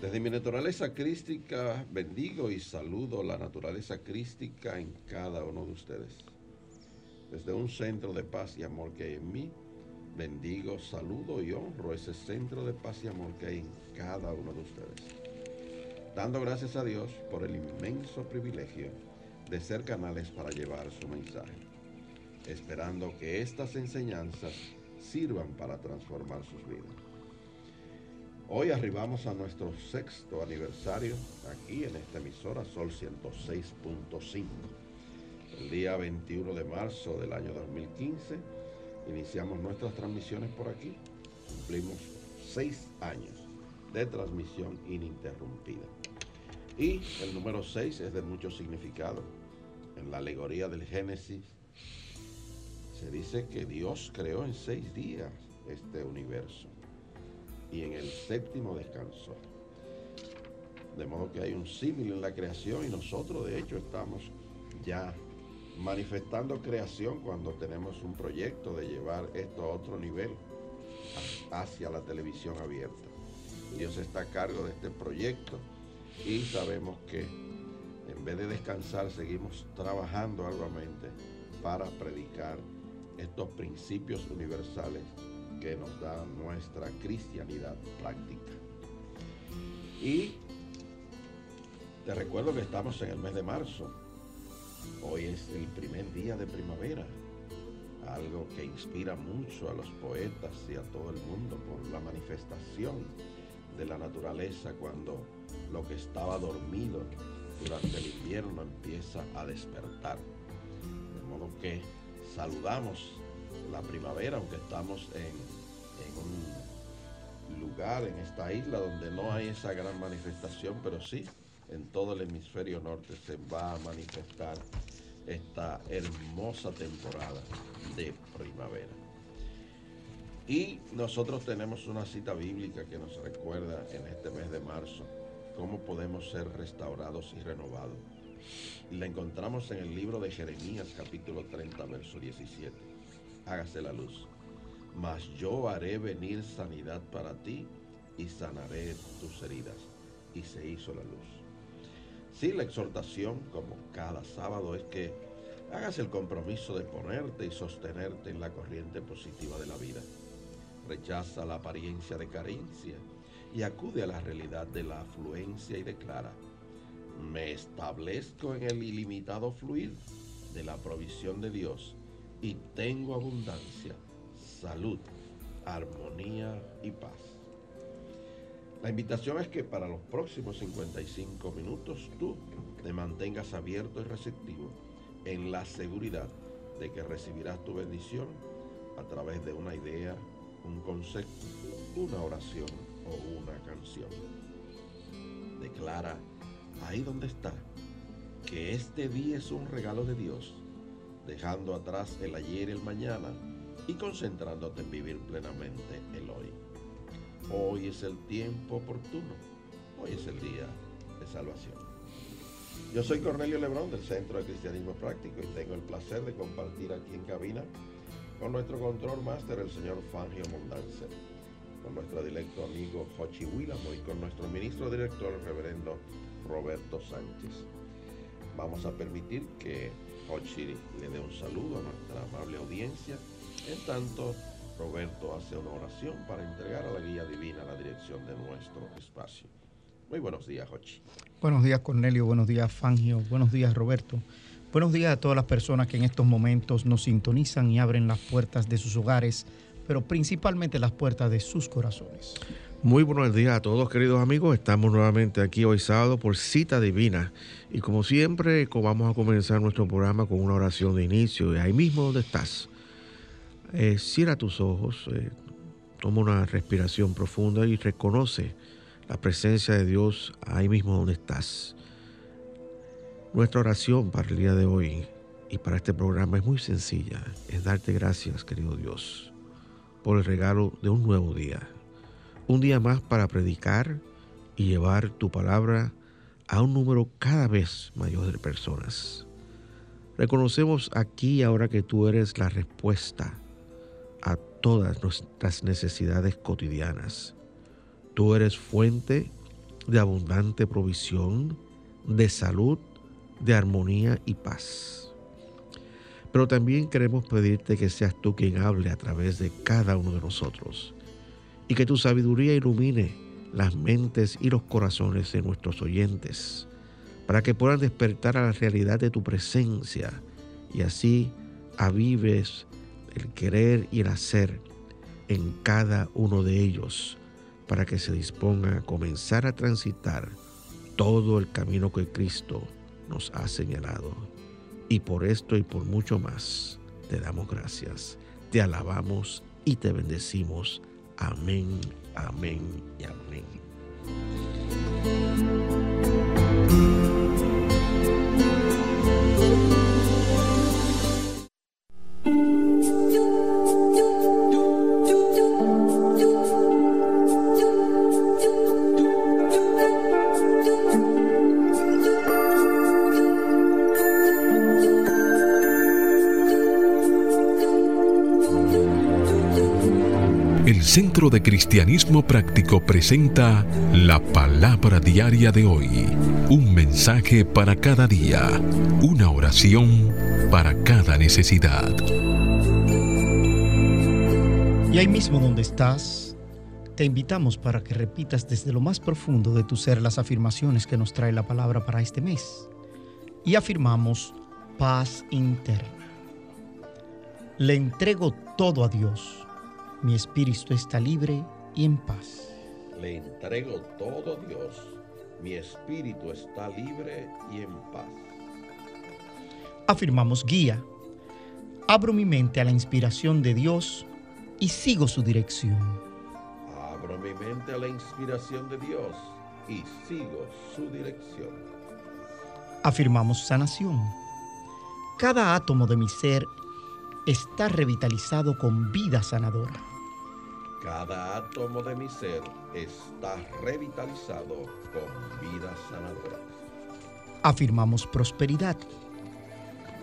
Desde mi naturaleza crística, bendigo y saludo la naturaleza crística en cada uno de ustedes. Desde un centro de paz y amor que hay en mí, bendigo, saludo y honro ese centro de paz y amor que hay en cada uno de ustedes. Dando gracias a Dios por el inmenso privilegio de ser canales para llevar su mensaje, esperando que estas enseñanzas sirvan para transformar sus vidas. Hoy arribamos a nuestro sexto aniversario aquí en esta emisora Sol 106.5. El día 21 de marzo del año 2015 iniciamos nuestras transmisiones por aquí. Cumplimos seis años de transmisión ininterrumpida. Y el número 6 es de mucho significado. En la alegoría del Génesis se dice que Dios creó en seis días este universo y en el séptimo descansó. De modo que hay un símil en la creación y nosotros de hecho estamos ya manifestando creación cuando tenemos un proyecto de llevar esto a otro nivel, hacia la televisión abierta. Dios está a cargo de este proyecto y sabemos que en vez de descansar seguimos trabajando arduamente para predicar estos principios universales que nos da nuestra cristianidad práctica. Y te recuerdo que estamos en el mes de marzo. Hoy es el primer día de primavera, algo que inspira mucho a los poetas y a todo el mundo por la manifestación de la naturaleza cuando lo que estaba dormido durante el invierno empieza a despertar. De modo que saludamos la primavera, aunque estamos en, un lugar, en esta isla, donde no hay esa gran manifestación, pero sí, en todo el hemisferio norte se va a manifestar esta hermosa temporada de primavera. Y nosotros tenemos una cita bíblica que nos recuerda en este mes de marzo cómo podemos ser restaurados y renovados. La encontramos en el libro de Jeremías capítulo 30, verso 17. Hágase la luz. Mas yo haré venir sanidad para ti y sanaré tus heridas. Y se hizo la luz. Sí, la exhortación, como cada sábado, es que hagas el compromiso de ponerte y sostenerte en la corriente positiva de la vida. Rechaza la apariencia de carencia y acude a la realidad de la afluencia y declara, me establezco en el ilimitado fluir de la provisión de Dios y tengo abundancia, salud, armonía y paz. La invitación es que para los próximos 55 minutos tú te mantengas abierto y receptivo en la seguridad de que recibirás tu bendición a través de una idea, un concepto, una oración o una canción. Declara ahí donde está que este día es un regalo de Dios, dejando atrás el ayer y el mañana y concentrándote en vivir plenamente el hoy. Hoy es el tiempo oportuno, hoy es el día de salvación. Yo soy Cornelio Lebrón del Centro de Cristianismo Práctico y tengo el placer de compartir aquí en cabina con nuestro control máster, el señor Fangio Mondanzer, con nuestro directo amigo Jochi Willamo y con nuestro ministro director, el reverendo Roberto Sánchez. Vamos a permitir que Jochi le dé un saludo a nuestra amable audiencia, en tanto Roberto hace una oración para entregar a la guía divina la dirección de nuestro espacio. Muy buenos días, Jochi. Buenos días, Cornelio. Buenos días, Fangio. Buenos días, Roberto. Buenos días a todas las personas que en estos momentos nos sintonizan y abren las puertas de sus hogares, pero principalmente las puertas de sus corazones. Muy buenos días a todos queridos amigos, estamos nuevamente aquí hoy sábado por cita divina. Y como siempre vamos a comenzar nuestro programa con una oración de inicio. Y ahí mismo donde estás, eh, cierra tus ojos, eh, toma una respiración profunda y reconoce la presencia de Dios ahí mismo donde estás. Nuestra oración para el día de hoy y para este programa es muy sencilla, es darte gracias querido Dios por el regalo de un nuevo día un día más para predicar y llevar tu palabra a un número cada vez mayor de personas. Reconocemos aquí ahora que tú eres la respuesta a todas nuestras necesidades cotidianas. Tú eres fuente de abundante provisión, de salud, de armonía y paz. Pero también queremos pedirte que seas tú quien hable a través de cada uno de nosotros y que tu sabiduría ilumine las mentes y los corazones de nuestros oyentes, para que puedan despertar a la realidad de tu presencia y así avives el querer y el hacer en cada uno de ellos, para que se dispongan a comenzar a transitar todo el camino que Cristo nos ha señalado. Y por esto y por mucho más, te damos gracias, te alabamos y te bendecimos Amén, amén y amén. Centro de Cristianismo Práctico presenta la palabra diaria de hoy. Un mensaje para cada día. Una oración para cada necesidad. Y ahí mismo donde estás, te invitamos para que repitas desde lo más profundo de tu ser las afirmaciones que nos trae la palabra para este mes. Y afirmamos paz interna. Le entrego todo a Dios mi espíritu está libre y en paz. Le entrego todo a Dios. Mi espíritu está libre y en paz. Afirmamos guía. Abro mi mente a la inspiración de Dios y sigo su dirección. Abro mi mente a la inspiración de Dios y sigo su dirección. Afirmamos sanación. Cada átomo de mi ser está revitalizado con vida sanadora. Cada átomo de mi ser está revitalizado con vida sanadora. Afirmamos prosperidad.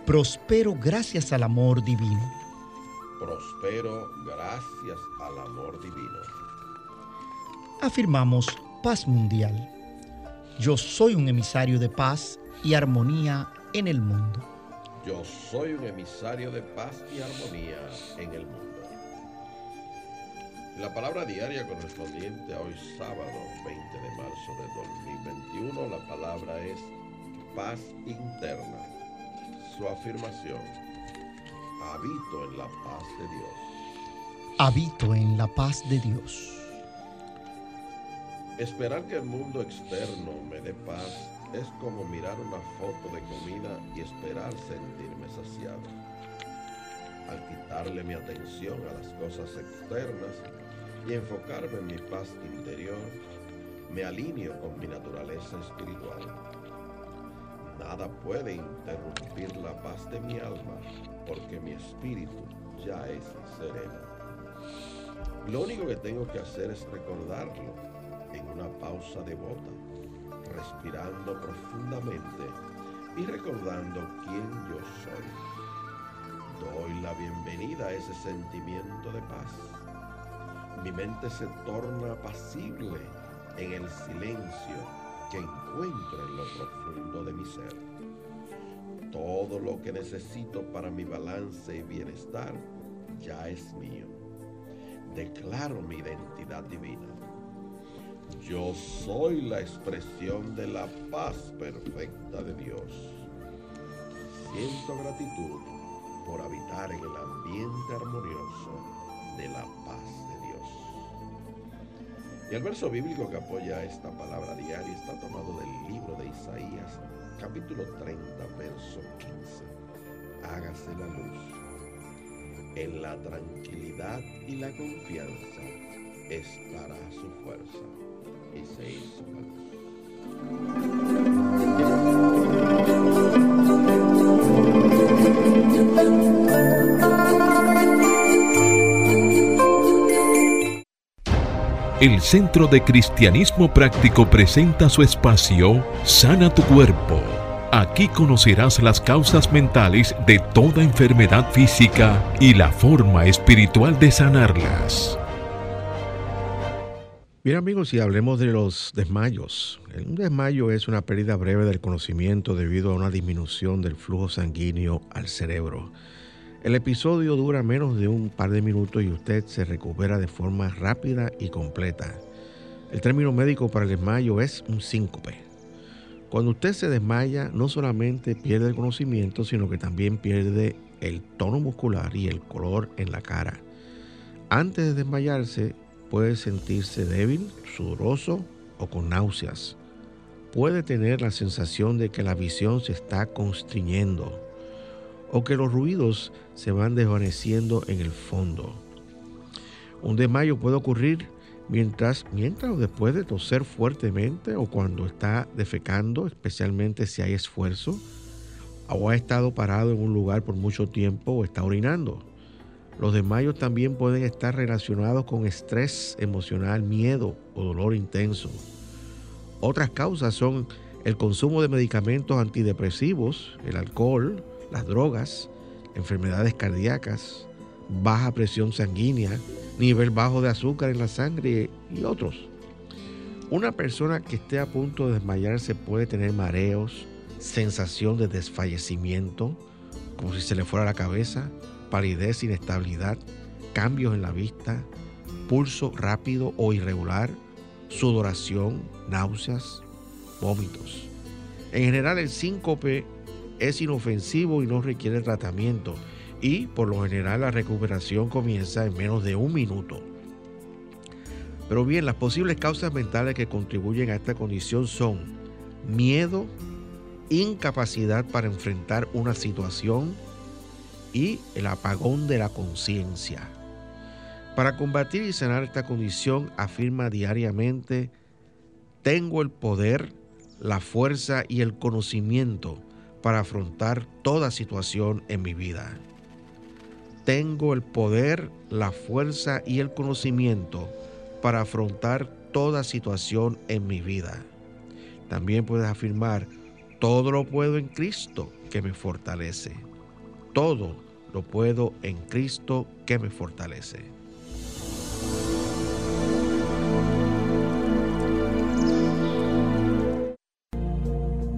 Prospero gracias al amor divino. Prospero gracias al amor divino. Afirmamos paz mundial. Yo soy un emisario de paz y armonía en el mundo. Yo soy un emisario de paz y armonía en el mundo. La palabra diaria correspondiente a hoy sábado 20 de marzo de 2021, la palabra es paz interna. Su afirmación, habito en la paz de Dios. Habito en la paz de Dios. Esperar que el mundo externo me dé paz es como mirar una foto de comida y esperar sentirme saciado. Al quitarle mi atención a las cosas externas y enfocarme en mi paz interior, me alineo con mi naturaleza espiritual. Nada puede interrumpir la paz de mi alma porque mi espíritu ya es sereno. Lo único que tengo que hacer es recordarlo en una pausa devota respirando profundamente y recordando quién yo soy. Doy la bienvenida a ese sentimiento de paz. Mi mente se torna apacible en el silencio que encuentro en lo profundo de mi ser. Todo lo que necesito para mi balance y bienestar ya es mío. Declaro mi identidad divina yo soy la expresión de la paz perfecta de Dios. Siento gratitud por habitar en el ambiente armonioso de la paz. Y el verso bíblico que apoya esta palabra diaria está tomado del libro de Isaías, capítulo 30, verso 15. Hágase la luz. En la tranquilidad y la confianza estará su fuerza. Y se hizo la El Centro de Cristianismo Práctico presenta su espacio Sana tu Cuerpo. Aquí conocerás las causas mentales de toda enfermedad física y la forma espiritual de sanarlas. Bien amigos, y hablemos de los desmayos. Un desmayo es una pérdida breve del conocimiento debido a una disminución del flujo sanguíneo al cerebro. El episodio dura menos de un par de minutos y usted se recupera de forma rápida y completa. El término médico para el desmayo es un síncope. Cuando usted se desmaya, no solamente pierde el conocimiento, sino que también pierde el tono muscular y el color en la cara. Antes de desmayarse, puede sentirse débil, sudoroso o con náuseas. Puede tener la sensación de que la visión se está constriñendo o que los ruidos se van desvaneciendo en el fondo. Un desmayo puede ocurrir mientras, mientras o después de toser fuertemente o cuando está defecando, especialmente si hay esfuerzo, o ha estado parado en un lugar por mucho tiempo o está orinando. Los desmayos también pueden estar relacionados con estrés emocional, miedo o dolor intenso. Otras causas son el consumo de medicamentos antidepresivos, el alcohol, las drogas, enfermedades cardíacas, baja presión sanguínea, nivel bajo de azúcar en la sangre y otros. Una persona que esté a punto de desmayarse puede tener mareos, sensación de desfallecimiento, como si se le fuera la cabeza, palidez, inestabilidad, cambios en la vista, pulso rápido o irregular, sudoración, náuseas, vómitos. En general el síncope es inofensivo y no requiere tratamiento y por lo general la recuperación comienza en menos de un minuto. Pero bien, las posibles causas mentales que contribuyen a esta condición son miedo, incapacidad para enfrentar una situación y el apagón de la conciencia. Para combatir y sanar esta condición afirma diariamente, tengo el poder, la fuerza y el conocimiento para afrontar toda situación en mi vida. Tengo el poder, la fuerza y el conocimiento para afrontar toda situación en mi vida. También puedes afirmar, todo lo puedo en Cristo que me fortalece. Todo lo puedo en Cristo que me fortalece.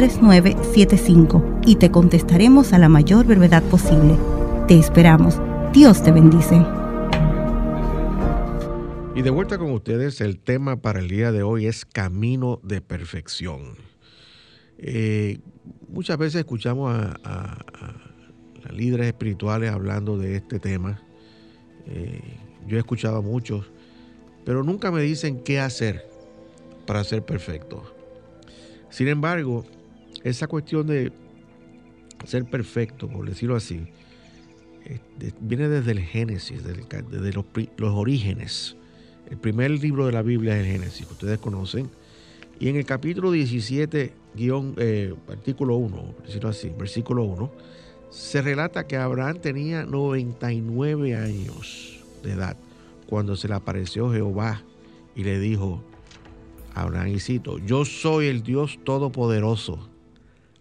3975 y te contestaremos a la mayor brevedad posible. Te esperamos. Dios te bendice. Y de vuelta con ustedes, el tema para el día de hoy es camino de perfección. Eh, muchas veces escuchamos a, líderes espirituales hablando de este tema. Eh, yo he escuchado a muchos, pero nunca me dicen qué hacer para ser perfecto. Sin embargo, esa cuestión de ser perfecto, por decirlo así, este, viene desde el Génesis, desde, los, orígenes. El primer libro de la Biblia es el Génesis, que ustedes conocen. Y en el capítulo 17, guion, eh, artículo 1, decirlo así, versículo 1, se relata que Abraham tenía 99 años de edad cuando se le apareció Jehová y le dijo Abraham, y cito, yo soy el Dios Todopoderoso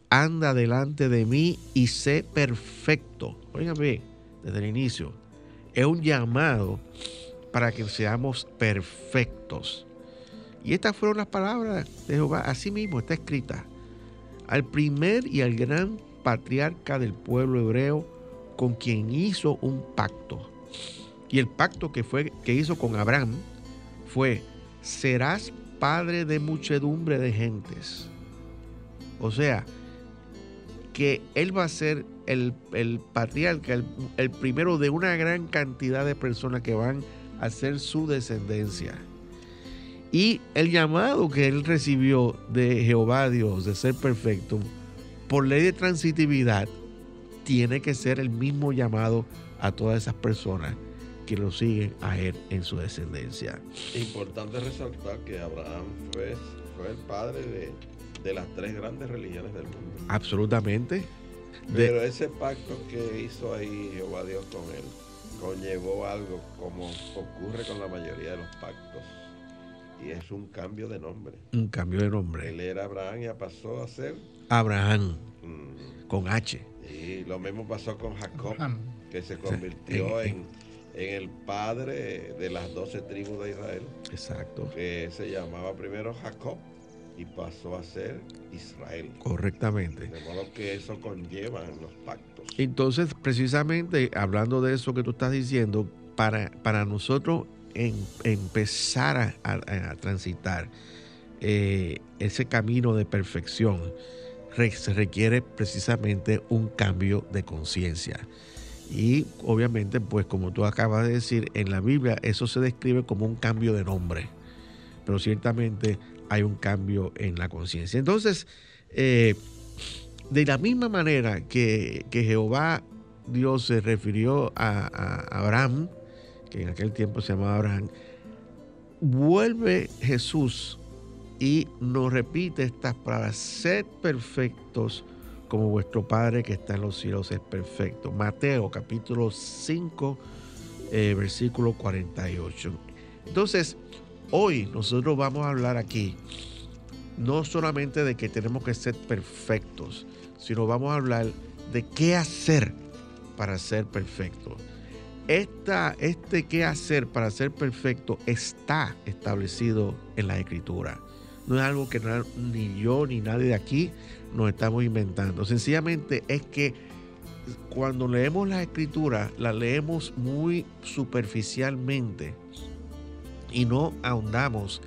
anda delante de mí y sé perfecto. Oigan bien, desde el inicio, es un llamado para que seamos perfectos. Y estas fueron las palabras de Jehová, así mismo está escrita. Al primer y al gran patriarca del pueblo hebreo con quien hizo un pacto. Y el pacto que, fue, que hizo con Abraham fue, serás padre de muchedumbre de gentes. O sea, que él va a ser el, patriarca, el, el, primero de una gran cantidad de personas que van a ser su descendencia. Y el llamado que él recibió de Jehová Dios de ser perfecto, por ley de transitividad, tiene que ser el mismo llamado a todas esas personas que lo siguen a él en su descendencia. Importante resaltar que Abraham fue, fue el padre de, de, las tres grandes religiones del mundo. Absolutamente. Pero ese pacto que hizo ahí Jehová Dios con él conllevó algo como ocurre con la mayoría de los pactos. Y es un cambio de nombre. Un cambio de nombre. Él era Abraham y pasó a ser Abraham. Con H. Y lo mismo pasó con Jacob, que se convirtió en, el padre de las doce tribus de Israel. Exacto. Que se llamaba primero Jacob y pasó a ser Israel. Correctamente. De modo que eso conlleva en los pactos. Entonces, precisamente hablando de eso que tú estás diciendo, para, para nosotros empezar a, transitar eh, ese camino de perfección, se requiere precisamente un cambio de conciencia. Y obviamente, pues como tú acabas de decir, en la Biblia eso se describe como un cambio de nombre, pero ciertamente hay un cambio en la conciencia. Entonces, eh, de la misma manera que, Jehová Dios se refirió a, a, Abraham, que en aquel tiempo se llamaba Abraham, vuelve Jesús y nos repite estas palabras, sed perfectos como vuestro Padre que está en los cielos es perfecto. Mateo capítulo 5, eh, versículo 48. Entonces, hoy nosotros vamos a hablar aquí no solamente de que tenemos que ser perfectos, sino vamos a hablar de qué hacer para ser perfectos. Esta, este qué hacer para ser perfecto está establecido en la escritura. No es algo que ni yo ni nadie de aquí nos estamos inventando. Sencillamente es que cuando leemos la escritura, la leemos muy superficialmente y no ahondamos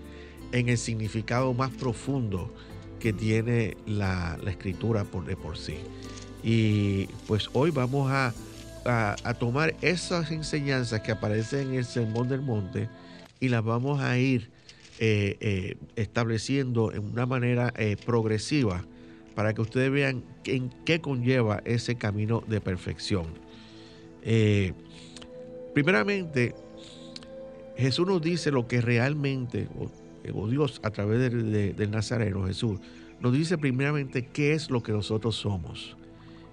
en el significado más profundo que tiene la, escritura por de por sí. Y pues hoy vamos a, tomar esas enseñanzas que aparecen en el Sermón del Monte y las vamos a ir eh, eh, estableciendo en una manera eh, progresiva para que ustedes vean en qué conlleva ese camino de perfección. primeramente, Jesús nos dice lo que realmente, o, Dios a través del Nazareno, Jesús, nos dice primeramente qué es lo que nosotros somos.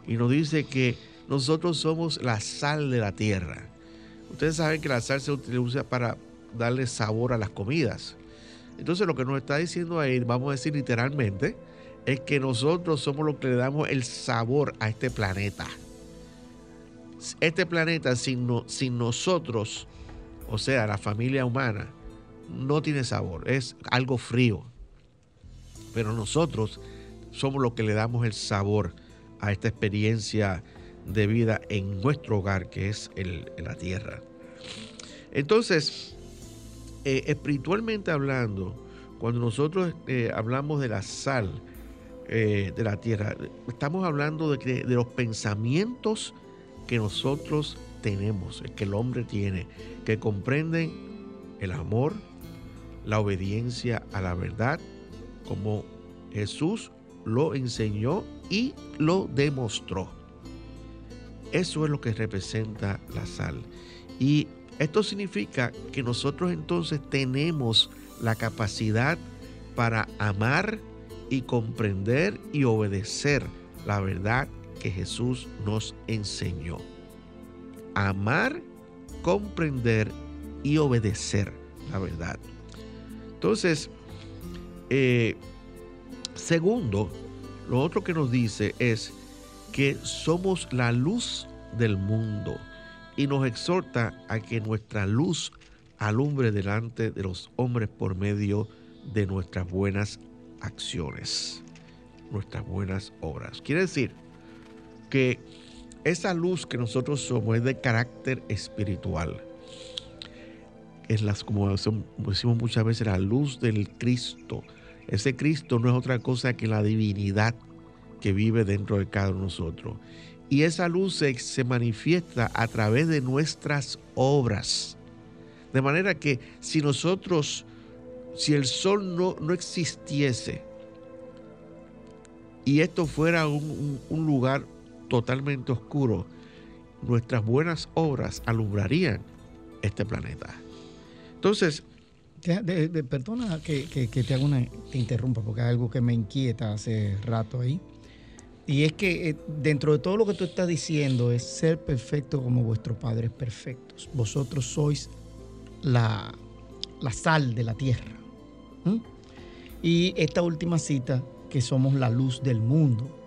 Y nos dice que nosotros somos la sal de la tierra. Ustedes saben que la sal se utiliza para darle sabor a las comidas. Entonces lo que nos está diciendo ahí, vamos a decir literalmente, es que nosotros somos los que le damos el sabor a este planeta. Este planeta sin, sin nosotros, o sea, la familia humana, no tiene sabor, es algo frío. Pero nosotros somos los que le damos el sabor a esta experiencia de vida en nuestro hogar, que es la tierra. Entonces, eh, espiritualmente hablando, cuando nosotros eh, hablamos de la sal eh, de la tierra, estamos hablando de, de los pensamientos que nosotros tenemos, que el hombre tiene, que comprenden el amor, la obediencia a la verdad, como Jesús lo enseñó y lo demostró. Eso es lo que representa la sal. Y esto significa que nosotros entonces tenemos la capacidad para amar y comprender y obedecer la verdad que Jesús nos enseñó. Amar, comprender y obedecer la verdad. Entonces, eh, segundo, lo otro que nos dice es que somos la luz del mundo y nos exhorta a que nuestra luz alumbre delante de los hombres por medio de nuestras buenas acciones, nuestras buenas obras. Quiere decir que esa luz que nosotros somos es de carácter espiritual. Es las, como decimos muchas veces, la luz del Cristo. Ese Cristo no es otra cosa que la divinidad que vive dentro de cada uno de nosotros. Y esa luz se, manifiesta a través de nuestras obras. De manera que si nosotros, si el sol no, no existiese y esto fuera un, un lugar totalmente oscuro, nuestras buenas obras alumbrarían este planeta. Entonces, perdona que, te haga una, te interrumpa porque hay algo que me inquieta hace rato ahí. Y es que eh, dentro de todo lo que tú estás diciendo es ser perfecto como vuestro Padre es. Vosotros sois la, sal de la tierra. Y esta última cita, que somos la luz del mundo,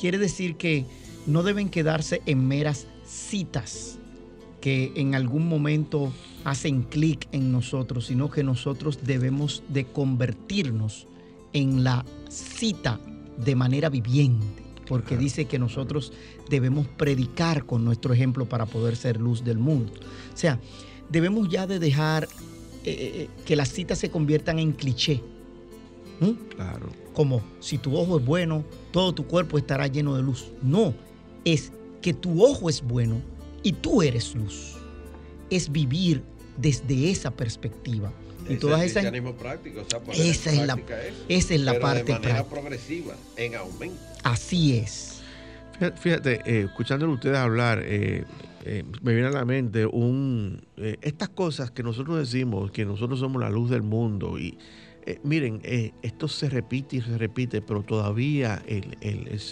quiere decir que no deben quedarse en meras citas que en algún momento hacen clic en nosotros, sino que nosotros debemos de convertirnos en la cita de manera viviente, porque dice que nosotros debemos predicar con nuestro ejemplo para poder ser luz del mundo. O sea, debemos ya de dejar eh, eh, eh, que las citas se conviertan en cliché. Claro. Como si tu ojo es bueno, todo tu cuerpo estará lleno de luz. No, es que tu ojo es bueno y tú eres luz. Es vivir desde esa perspectiva. Y todas esas práctico, esa es la esa es la parte de manera progresiva, en aumento. Así es. Fíjate, eh, escuchándolo ustedes hablar, eh, eh, me viene a la mente un estas cosas que nosotros decimos, que nosotros somos la luz del mundo y miren, esto se repite y se repite, pero todavía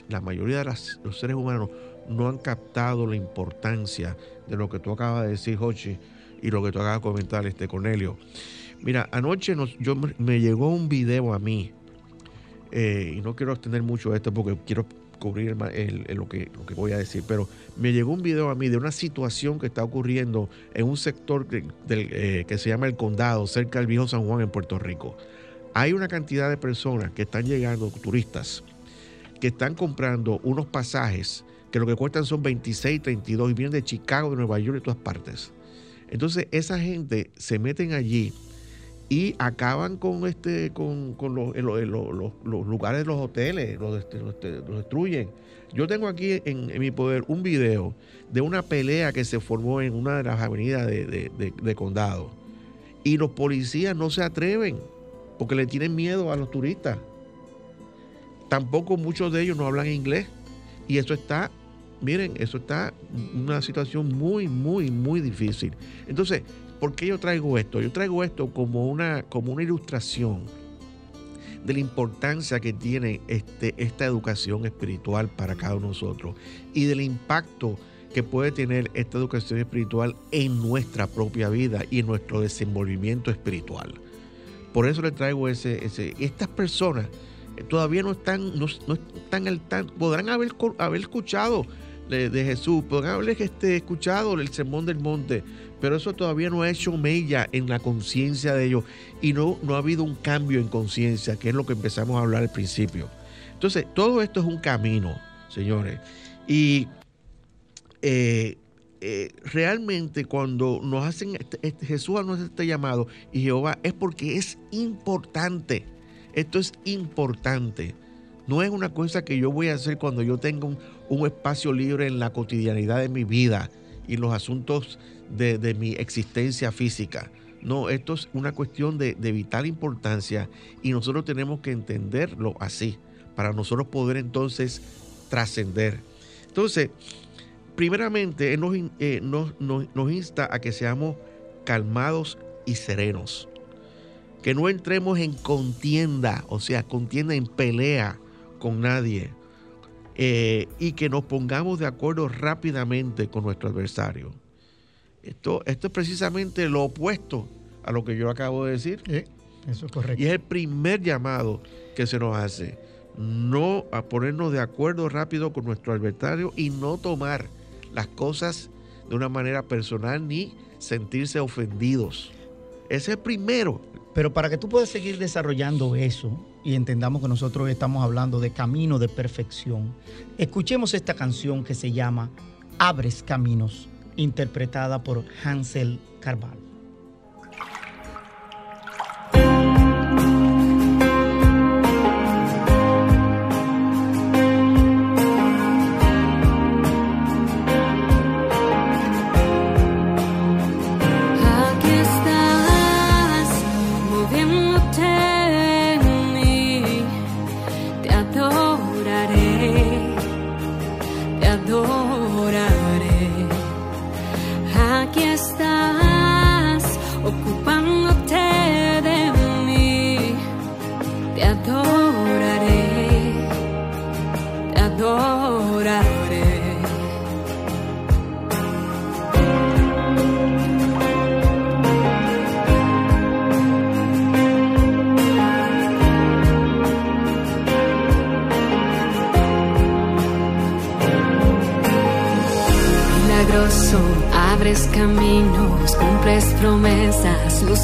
la mayoría de los seres humanos no han captado la importancia de lo que tú acabas de decir, Jochi, y lo que tú acabas de comentar, este Cornelio. Mira, anoche yo, me llegó un video a mí, eh, y no quiero extender mucho esto porque quiero cubrir lo, que, voy a decir, pero me llegó un video a mí de una situación que está ocurriendo en un sector eh, que se llama El Condado, cerca del viejo San Juan en Puerto Rico. Hay una cantidad de personas que están llegando, turistas, que están comprando unos pasajes que lo que cuestan son 26, 32 y vienen de Chicago, de Nueva York de todas partes. Entonces esa gente se meten allí y acaban con este con, los, lugares de los hoteles, los, destruyen. Yo tengo aquí en, mi poder un video de una pelea que se formó en una de las avenidas de condado. Y los policías no se atreven porque le tienen miedo a los turistas. Tampoco muchos de ellos no hablan inglés. Y eso está Miren, eso está una situación muy, muy, muy difícil. Entonces, ¿por qué yo traigo esto? Yo traigo esto como una, como una ilustración de la importancia que tiene este, esta educación espiritual para cada uno de nosotros y del impacto que puede tener esta educación espiritual en nuestra propia vida y en nuestro desenvolvimiento espiritual. Por eso le traigo ese, ese estas personas todavía no están, no, están al tanto, podrán haber, haber escuchado de, Jesús. Podrán haber este, escuchado el sermón del monte, pero eso todavía no ha hecho mella en la conciencia de ellos y no, no ha habido un cambio en conciencia, que es lo que empezamos a hablar al principio. Entonces, todo esto es un camino, señores. Y eh, eh, realmente cuando nos hacen, este, este, Jesús nos este llamado y Jehová es porque es importante. Esto es importante. No es una cosa que yo voy a hacer cuando yo tenga un, espacio libre en la cotidianidad de mi vida y los asuntos de, mi existencia física. No, esto es una cuestión de, vital importancia y nosotros tenemos que entenderlo así para nosotros poder entonces trascender. Entonces, primeramente, Él nos, eh, nos insta a que seamos calmados y serenos. Que no entremos en contienda, o sea, contienda en pelea con nadie eh, y que nos pongamos de acuerdo rápidamente con nuestro adversario. Esto, esto es precisamente lo opuesto a lo que yo acabo de decir. eso es correcto. Y es el primer llamado que se nos hace. No a ponernos de acuerdo rápido con nuestro adversario y no tomar las cosas de una manera personal ni sentirse ofendidos. Ese es el primero, Pero para que tú puedas seguir desarrollando eso y entendamos que nosotros estamos hablando de camino de perfección, escuchemos esta canción que se llama Abres Caminos, interpretada por Hansel Carvalho.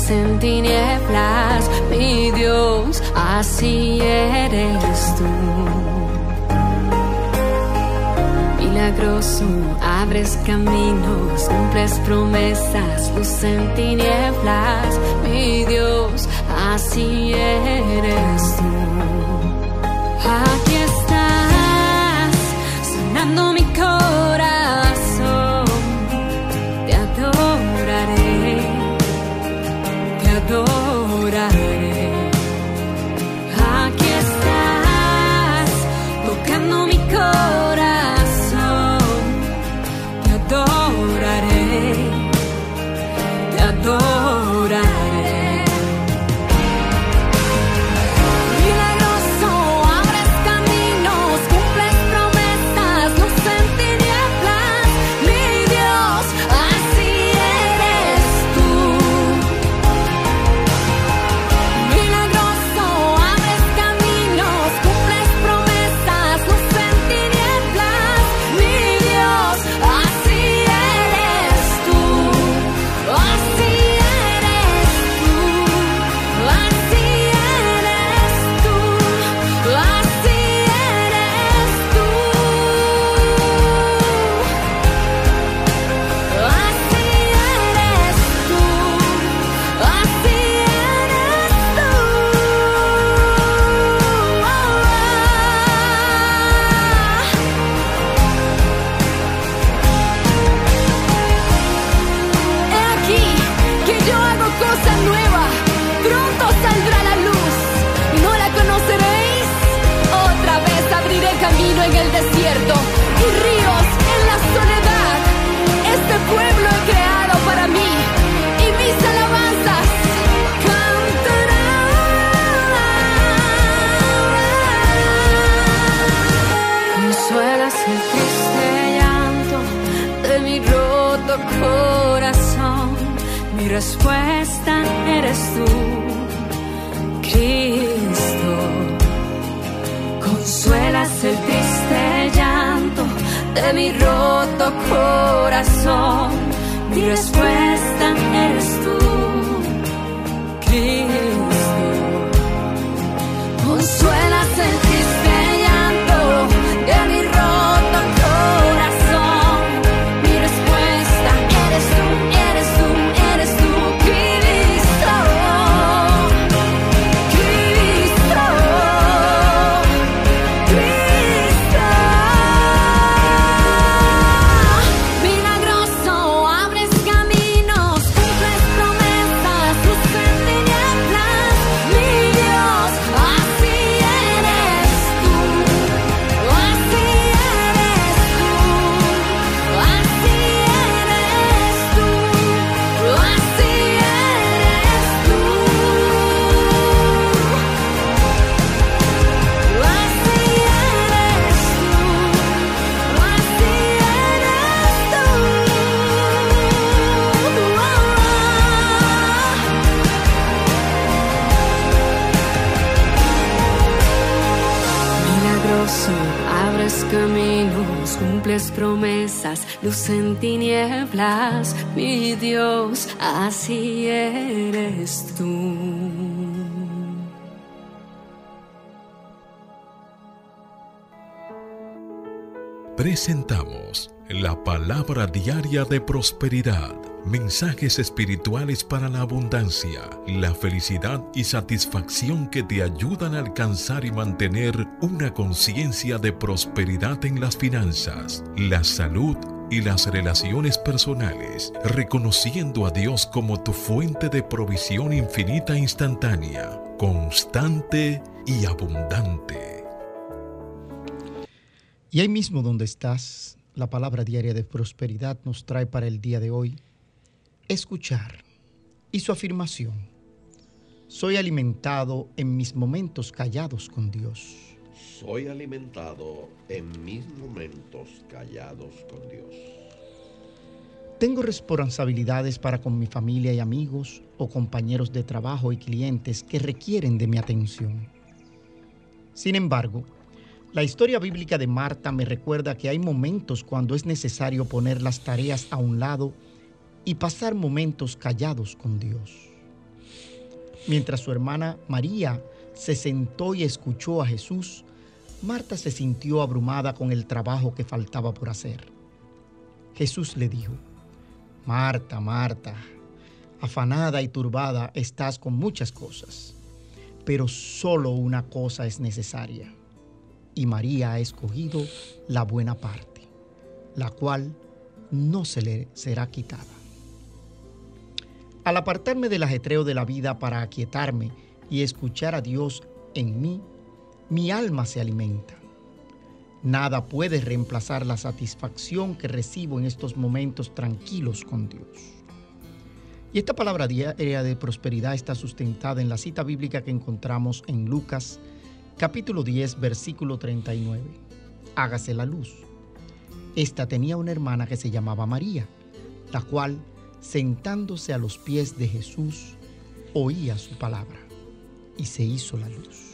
estás en tinieblas, mi Dios, así eres tú. Milagroso, abres caminos, cumples promesas, luz en tinieblas, mi Dios, así eres tú. En tinieblas, mi Dios, así eres tú. Presentamos la palabra diaria de prosperidad mensajes espirituales para la abundancia, la felicidad y satisfacción que te ayudan a alcanzar y mantener una conciencia de prosperidad en las finanzas, la salud y las relaciones personales, reconociendo a Dios como tu fuente de provisión infinita e instantánea, constante y abundante. Y ahí mismo donde estás, la palabra diaria de prosperidad nos trae para el día de hoy escuchar y su afirmación. Soy alimentado en mis momentos callados con Dios. Soy alimentado en mis momentos callados con Dios. Tengo responsabilidades para con mi familia y amigos o compañeros de trabajo y clientes que requieren de mi atención. Sin embargo, la historia bíblica de Marta me recuerda que hay momentos cuando es necesario poner las tareas a un lado y pasar momentos callados con Dios. Mientras su hermana María se sentó y escuchó a Jesús, Marta se sintió abrumada con el trabajo que faltaba por hacer. Jesús le dijo, Marta, Marta, afanada y turbada estás con muchas cosas, pero solo una cosa es necesaria, y María ha escogido la buena parte, la cual no se le será quitada. Al apartarme del ajetreo de la vida para aquietarme y escuchar a Dios en mí, mi alma se alimenta. Nada puede reemplazar la satisfacción que recibo en estos momentos tranquilos con Dios. Y esta palabra diaria de prosperidad está sustentada en la cita bíblica que encontramos en Lucas capítulo 10 versículo 39. Hágase la luz. Esta tenía una hermana que se llamaba María, la cual sentándose a los pies de Jesús, oía su palabra y se hizo la luz.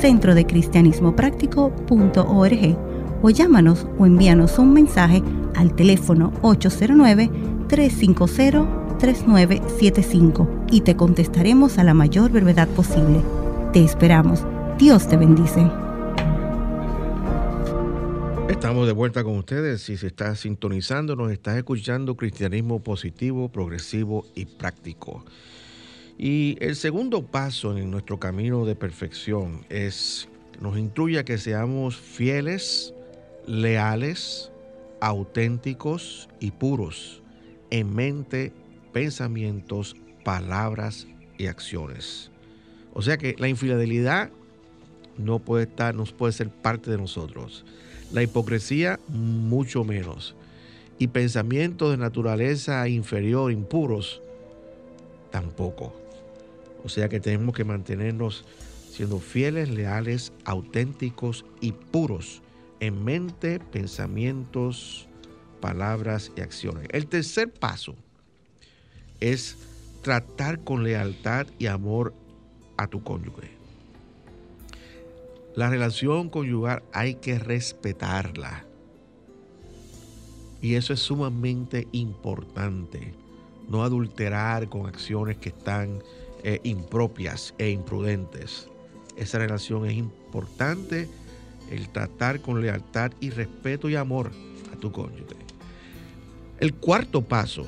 centrodecristianismopráctico.org o llámanos o envíanos un mensaje al teléfono 809-350-3975 y te contestaremos a la mayor brevedad posible. Te esperamos. Dios te bendice. Estamos de vuelta con ustedes. Si se está sintonizando, nos está escuchando Cristianismo Positivo, Progresivo y Práctico. Y el segundo paso en nuestro camino de perfección es, nos instruye a que seamos fieles, leales, auténticos y puros en mente, pensamientos, palabras y acciones. O sea que la infidelidad no puede estar, no puede ser parte de nosotros. La hipocresía, mucho menos. Y pensamientos de naturaleza inferior, impuros, tampoco. O sea que tenemos que mantenernos siendo fieles, leales, auténticos y puros en mente, pensamientos, palabras y acciones. El tercer paso es tratar con lealtad y amor a tu cónyuge. La relación conyugal hay que respetarla. Y eso es sumamente importante. No adulterar con acciones que están eh, impropias e imprudentes. Esa relación es importante, el tratar con lealtad y respeto y amor a tu cónyuge. El cuarto paso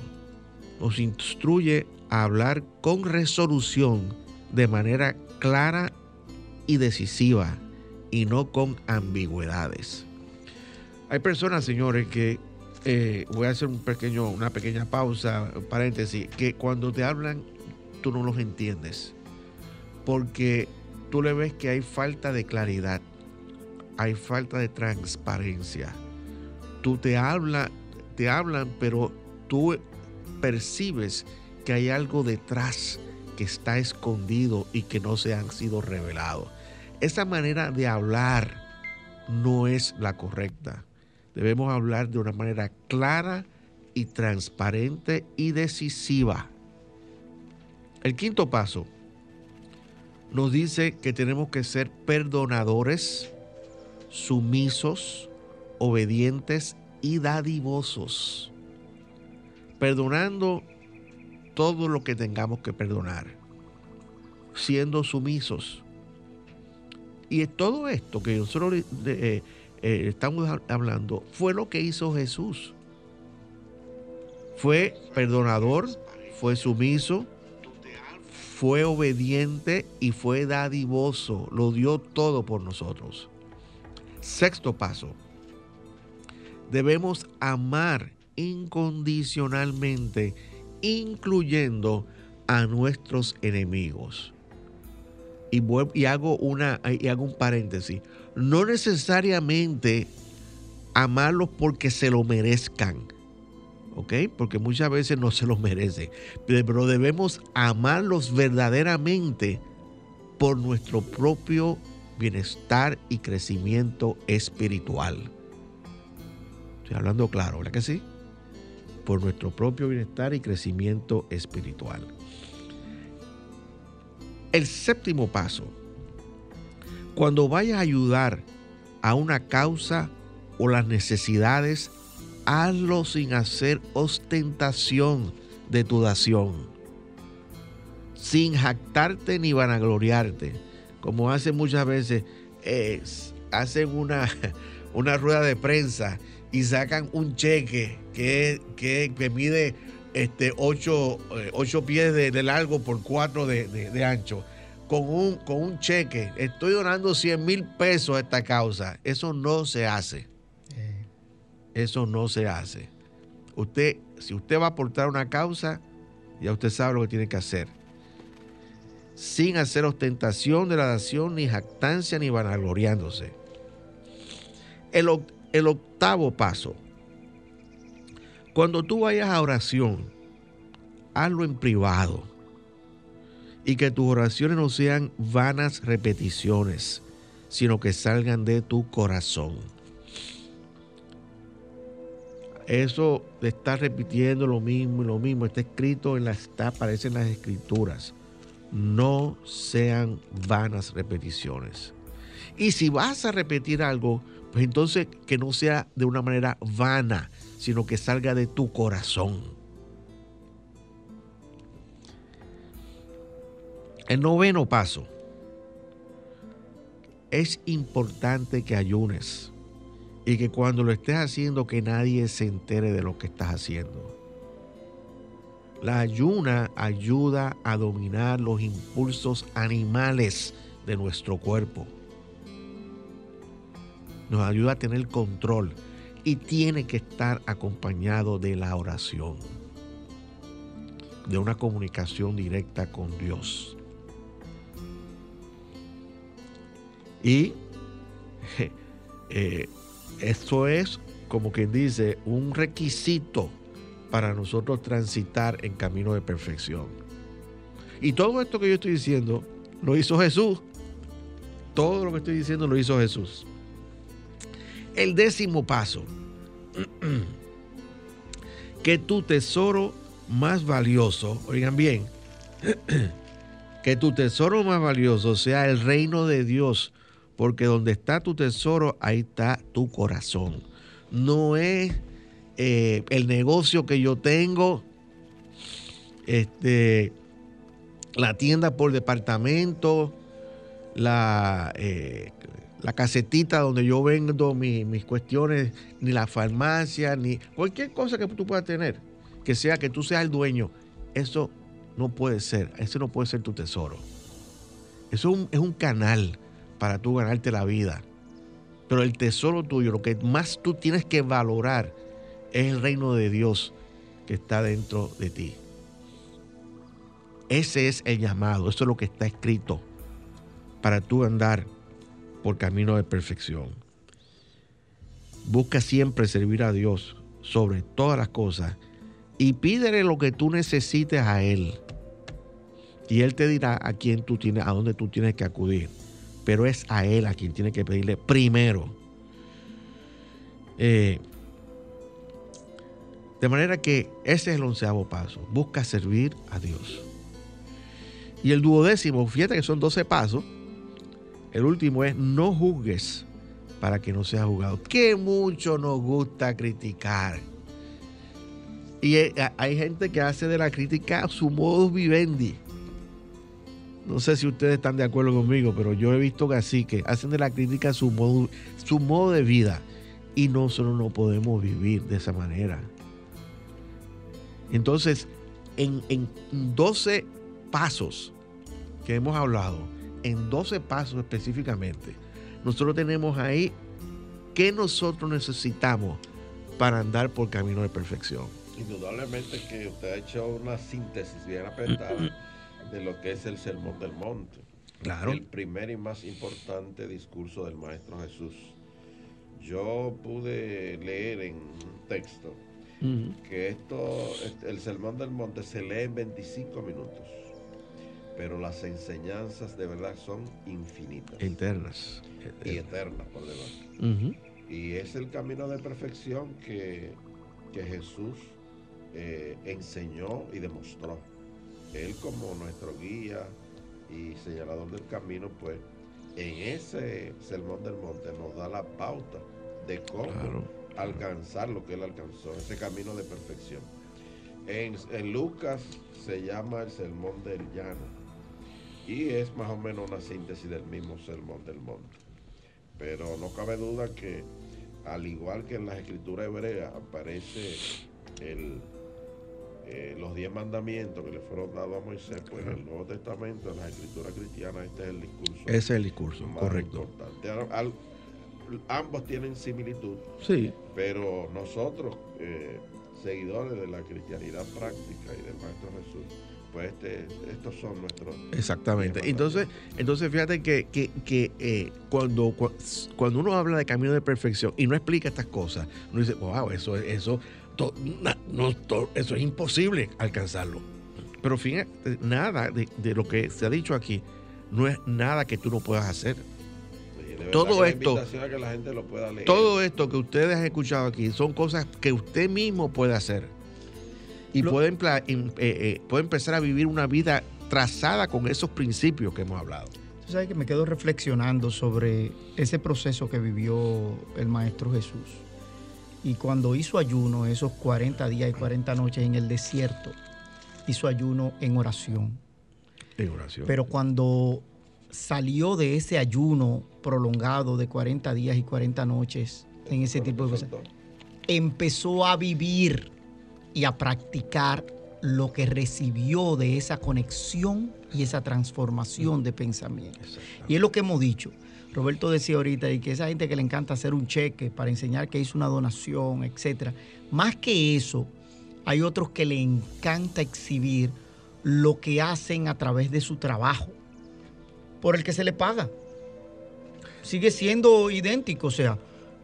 nos instruye a hablar con resolución de manera clara y decisiva y no con ambigüedades. Hay personas, señores, que eh, voy a hacer un pequeño, una pequeña pausa, paréntesis, que cuando te hablan tú no los entiendes, porque tú le ves que hay falta de claridad, hay falta de transparencia, tú te habla, te hablan, pero tú percibes que hay algo detrás que está escondido y que no se han sido revelados. Esa manera de hablar no es la correcta. Debemos hablar de una manera clara y transparente y decisiva. El quinto paso nos dice que tenemos que ser perdonadores, sumisos, obedientes y dadivosos. Perdonando todo lo que tengamos que perdonar, siendo sumisos. Y todo esto que nosotros eh, eh, estamos hablando fue lo que hizo Jesús. Fue perdonador, fue sumiso, fue obediente y fue dadivoso. Lo dio todo por nosotros. Sexto paso. Debemos amar incondicionalmente, incluyendo a nuestros enemigos. Y, hago una, y hago un paréntesis. No necesariamente amarlos porque se lo merezcan ¿ok? Porque muchas veces no se los merecen. Pero debemos amarlos verdaderamente por nuestro propio bienestar y crecimiento espiritual. Estoy hablando claro, ¿verdad que sí? Por nuestro propio bienestar y crecimiento espiritual. El séptimo paso. Cuando vayas a ayudar a una causa o las necesidades hazlo sin hacer ostentación de tu dación, sin jactarte ni vanagloriarte, como hacen muchas veces, hacen una, una rueda de prensa y sacan un cheque que, que, mide este, 8, eh, pies de, largo por 4 de, ancho. Con un, con un cheque, estoy donando 100 mil pesos a esta causa. Eso no se hace. Eso no se hace. Usted, si usted va a aportar una causa, ya usted sabe lo que tiene que hacer. Sin hacer ostentación de la nación, ni jactancia, ni vanagloriándose. El, el octavo paso. Cuando tú vayas a oración, hazlo en privado. Y que tus oraciones no sean vanas repeticiones, sino que salgan de tu corazón. Eso de estar repitiendo lo mismo y lo mismo está escrito en las, está, aparece en las escrituras. No sean vanas repeticiones. Y si vas a repetir algo, pues entonces que no sea de una manera vana, sino que salga de tu corazón. El noveno paso. Es importante que ayunes y que cuando lo estés haciendo que nadie se entere de lo que estás haciendo. La ayuna ayuda a dominar los impulsos animales de nuestro cuerpo. Nos ayuda a tener control y tiene que estar acompañado de la oración, de una comunicación directa con Dios. Y eh, esto es, como quien dice, un requisito para nosotros transitar en camino de perfección. Y todo esto que yo estoy diciendo lo hizo Jesús. Todo lo que estoy diciendo lo hizo Jesús. El décimo paso. que tu tesoro más valioso, oigan bien, que tu tesoro más valioso sea el reino de Dios porque donde está tu tesoro, ahí está tu corazón. No es eh, el negocio que yo tengo, este, la tienda por departamento, la, eh, la casetita donde yo vendo mis cuestiones, ni la farmacia, ni cualquier cosa que tú puedas tener, que sea que tú seas el dueño. Eso no puede ser, eso no puede ser tu tesoro. Eso es un canal para tú ganarte la vida. Pero el tesoro tuyo, lo que más tú tienes que valorar es el reino de Dios que está dentro de ti. Ese es el llamado, eso es lo que está escrito para tú andar por camino de perfección. Busca siempre servir a Dios sobre todas las cosas y pídele lo que tú necesites a Él. Y Él te dirá a quién tú tienes, a dónde tú tienes que acudir. Pero es a Él a quien tiene que pedirle primero. Eh, de manera que ese es el onceavo paso. Busca servir a Dios. Y el duodécimo, fíjate que son 12 pasos. El último es no juzgues para que no seas juzgado. Que mucho nos gusta criticar. Y hay gente que hace de la crítica su modus vivendi. No sé si ustedes están de acuerdo conmigo, pero yo he visto que así, que hacen de la crítica su modo, su modo de vida. Y nosotros no podemos vivir de esa manera. Entonces, en, en 12 pasos que hemos hablado, en 12 pasos específicamente, nosotros tenemos ahí qué nosotros necesitamos para andar por camino de perfección. Indudablemente que usted ha hecho una síntesis bien apretada de lo que es el Sermón del Monte. Claro. El primer y más importante discurso del Maestro Jesús. Yo pude leer en un texto que esto, el Sermón del Monte se lee en 25 minutos, pero las enseñanzas de verdad son infinitas. Eternas. Y eternas, por demás. Y es el camino de perfección que, que Jesús eh, enseñó y demostró. Él como nuestro guía y señalador del camino, pues en ese Sermón del Monte nos da la pauta de cómo alcanzar lo que él alcanzó, ese camino de perfección. En, en, Lucas se llama el Sermón del Llano y es más o menos una síntesis del mismo Sermón del Monte. Pero no cabe duda que al igual que en las escrituras hebreas aparece el, eh, los diez mandamientos que le fueron dados a Moisés, pues en el Nuevo Testamento, en las escrituras cristianas, este es el discurso. Ese es el discurso, correcto. Importante. Al, al, ambos tienen similitud, sí. pero nosotros, eh, seguidores de la cristianidad práctica y del Maestro Jesús, pues este, estos son nuestros. Exactamente. Entonces, entonces fíjate que, que, que eh, cuando, cuando uno habla de camino de perfección y no explica estas cosas, uno dice, wow, eso, eso, to, na, no, to, eso es imposible alcanzarlo. Pero fíjate, nada de, de, lo que se ha dicho aquí no es nada que tú no puedas hacer. todo esto, que la gente lo pueda leer. todo esto que ustedes han escuchado aquí son cosas que usted mismo puede hacer y puede, eh, eh, puede, empezar a vivir una vida trazada con esos principios que hemos hablado. Tú sabes que me quedo reflexionando sobre ese proceso que vivió el Maestro Jesús. Y cuando hizo ayuno, esos 40 días y 40 noches en el desierto, hizo ayuno en oración. En oración. Pero cuando salió de ese ayuno prolongado de 40 días y 40 noches en ese tipo de cosas, empezó a vivir y a practicar lo que recibió de esa conexión y esa transformación de pensamiento. Y es lo que hemos dicho. Roberto decía ahorita y que esa gente que le encanta hacer un cheque para enseñar que hizo una donación, etcétera. Más que eso, hay otros que le encanta exhibir lo que hacen a través de su trabajo, por el que se le paga. Sigue siendo idéntico, o sea,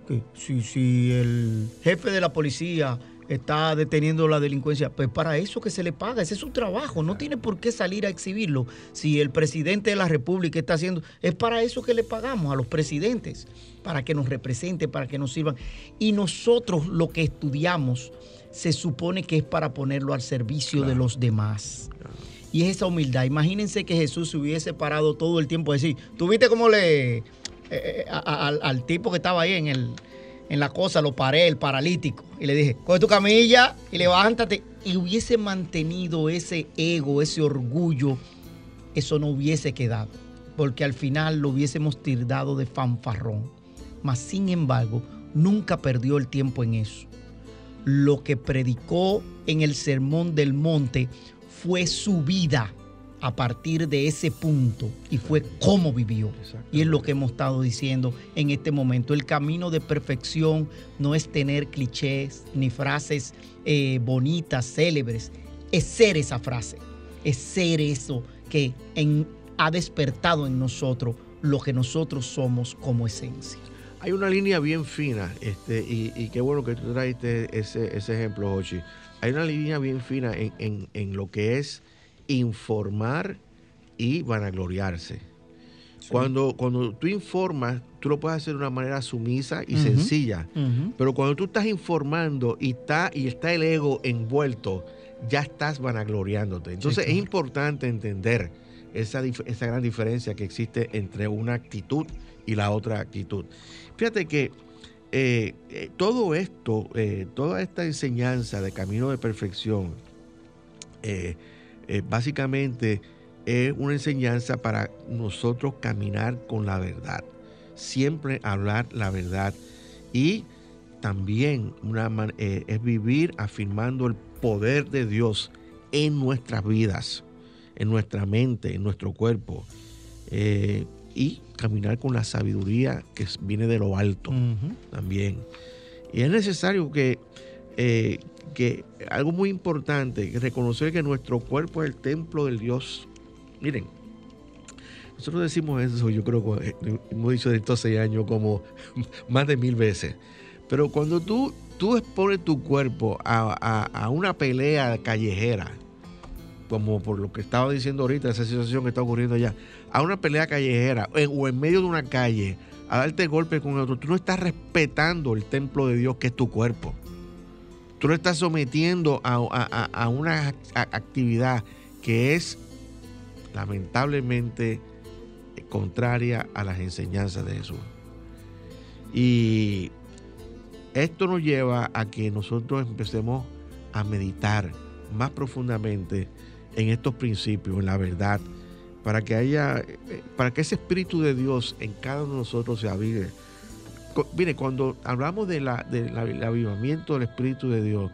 que si, si el jefe de la policía está deteniendo la delincuencia, pues para eso que se le paga, ese es su trabajo, no tiene por qué salir a exhibirlo. Si el presidente de la República está haciendo, es para eso que le pagamos a los presidentes, para que nos representen, para que nos sirvan. Y nosotros lo que estudiamos se supone que es para ponerlo al servicio claro. de los demás. Claro. Y es esa humildad. Imagínense que Jesús se hubiese parado todo el tiempo a decir, ¿tú viste cómo le... Eh, a, a, al, al tipo que estaba ahí en el, en la cosa, lo paré, el paralítico, y le dije, coge tu camilla y levántate. Y hubiese mantenido ese ego, ese orgullo, eso no hubiese quedado, porque al final lo hubiésemos tildado de fanfarrón. Mas, sin embargo, nunca perdió el tiempo en eso. Lo que predicó en el Sermón del Monte fue su vida a partir de ese punto y fue cómo vivió. Y es lo que hemos estado diciendo en este momento. El camino de perfección no es tener clichés ni frases eh, bonitas, célebres, es ser esa frase, es ser eso que en, ha despertado en nosotros lo que nosotros somos como esencia. hay una línea bien fina, este, y, qué bueno que tú trajiste ese, ese ejemplo, Hochi. Hay una línea bien fina en, lo que es informar y vanagloriarse. Cuando, cuando tú informas, tú lo puedes hacer de una manera sumisa y sencilla. Pero cuando tú estás informando y está, y está el ego envuelto, ya estás vanagloriándote. Entonces es importante entender esa, esa gran diferencia que existe entre una actitud y la otra actitud. Fíjate que eh, eh, todo esto, eh, toda esta enseñanza de camino de perfección, básicamente es una enseñanza para nosotros caminar con la verdad, siempre hablar la verdad. Y también una, es vivir afirmando el poder de Dios en nuestras vidas, en nuestra mente, en nuestro cuerpo y caminar con la sabiduría que viene de lo alto también. Y es necesario que, eh, algo muy importante, reconocer que nuestro cuerpo es el templo del Dios. Miren, nosotros decimos eso, yo creo que hemos dicho de estos seis años como más de mil veces. Pero cuando tú, tú expones tu cuerpo a, a una pelea callejera, como por lo que estaba diciendo ahorita, esa situación que está ocurriendo allá, a una pelea callejera o en medio de una calle, a darte golpe con otro, tú no estás respetando el templo de Dios que es tu cuerpo. Tú lo estás sometiendo a, una actividad que es lamentablemente contraria a las enseñanzas de Jesús. Y esto nos lleva a que nosotros empecemos a meditar más profundamente en estos principios, en la verdad, para que haya, para que ese Espíritu de Dios en cada uno de nosotros se avive. Mire, cuando hablamos de la, del avivamiento del Espíritu de Dios,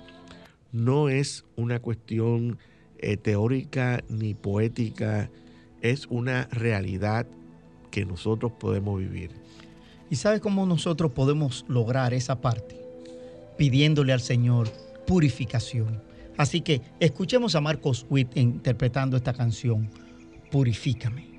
no es una cuestión eh, teórica ni poética, es una realidad que nosotros podemos vivir. ¿Y sabe cómo nosotros podemos lograr esa parte? Pidiéndole al Señor purificación Así que escuchemos a Marcos Witt interpretando esta canción, Purifícame.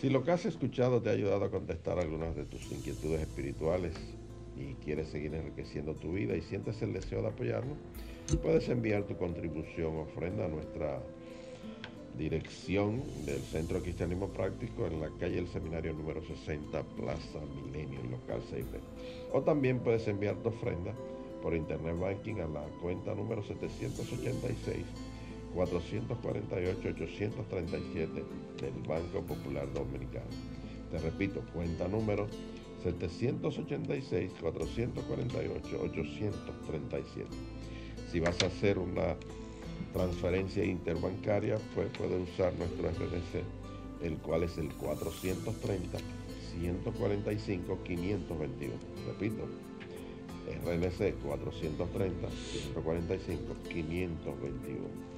Si lo que has escuchado te ha ayudado a contestar algunas de tus inquietudes espirituales y quieres seguir enriqueciendo tu vida y sientes el deseo de apoyarnos, puedes enviar tu contribución ofrenda a nuestra dirección del Centro de Cristianismo Práctico en la calle del Seminario número 60, Plaza Milenio, local 6B. O también puedes enviar tu ofrenda por Internet Banking a la cuenta número 786 448 837 del Banco Popular Dominicano. Te repito, cuenta número 786 448 837. Si vas a hacer una transferencia interbancaria, pues puedes usar nuestro RNC, el cual es el 430 145 521. Repito, RNC 430 145 521.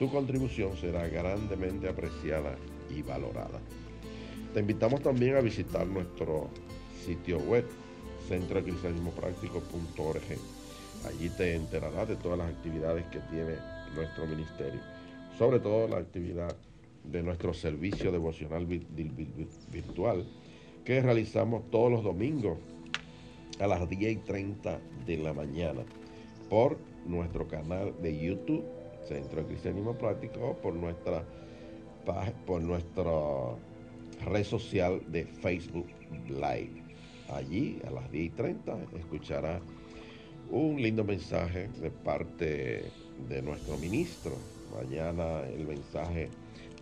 Tu contribución será grandemente apreciada y valorada. Te invitamos también a visitar nuestro sitio web centrocristianismopráctico.org. Allí te enterarás de todas las actividades que tiene nuestro ministerio, sobre todo la actividad de nuestro servicio devocional virtual que realizamos todos los domingos a las 10 y 30 de la mañana por nuestro canal de YouTube, Centro de Cristianismo Práctico, por nuestra, por nuestra red social de Facebook Live. Allí a las 10 y 30 escuchará un lindo mensaje de parte de nuestro ministro. Mañana el mensaje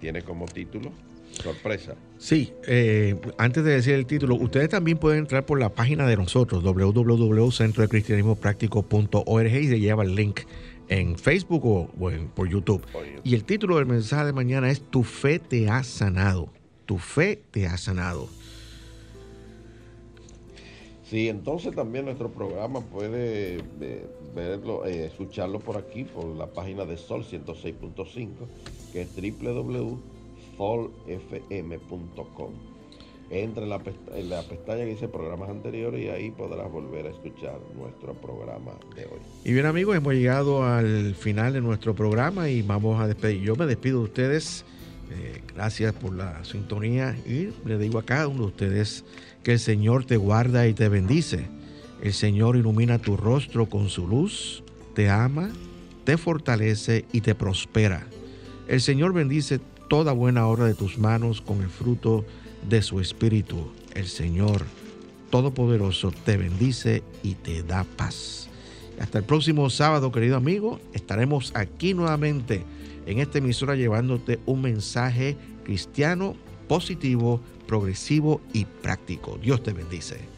tiene como título Sorpresa. Sí, eh, antes de decir el título, ustedes también pueden entrar por la página de nosotros, www.centrodecristianismopráctico.org y se lleva el link en Facebook o, por YouTube. Y el título del mensaje de mañana es Tu fe te ha sanado. Tu fe te ha sanado. Sí, entonces también nuestro programa puede eh, verlo, eh, escucharlo por aquí, por la página de Sol 106.5, que es www.solfm.com. Entra en la, en la pestaña que dice programas anteriores y ahí podrás volver a escuchar nuestro programa de hoy. Y bien amigos, hemos llegado al final de nuestro programa y vamos a despedir. Yo me despido de ustedes. Eh, gracias por la sintonía y le digo a cada uno de ustedes que el Señor te guarda y te bendice. El Señor ilumina tu rostro con su luz, te ama, te fortalece y te prospera. El Señor bendice toda buena obra de tus manos con el fruto de su espíritu. El Señor Todopoderoso te bendice y te da paz. Hasta el próximo sábado, querido amigo, estaremos aquí nuevamente en esta emisora llevándote un mensaje cristiano positivo progresivo y práctico. Dios te bendice.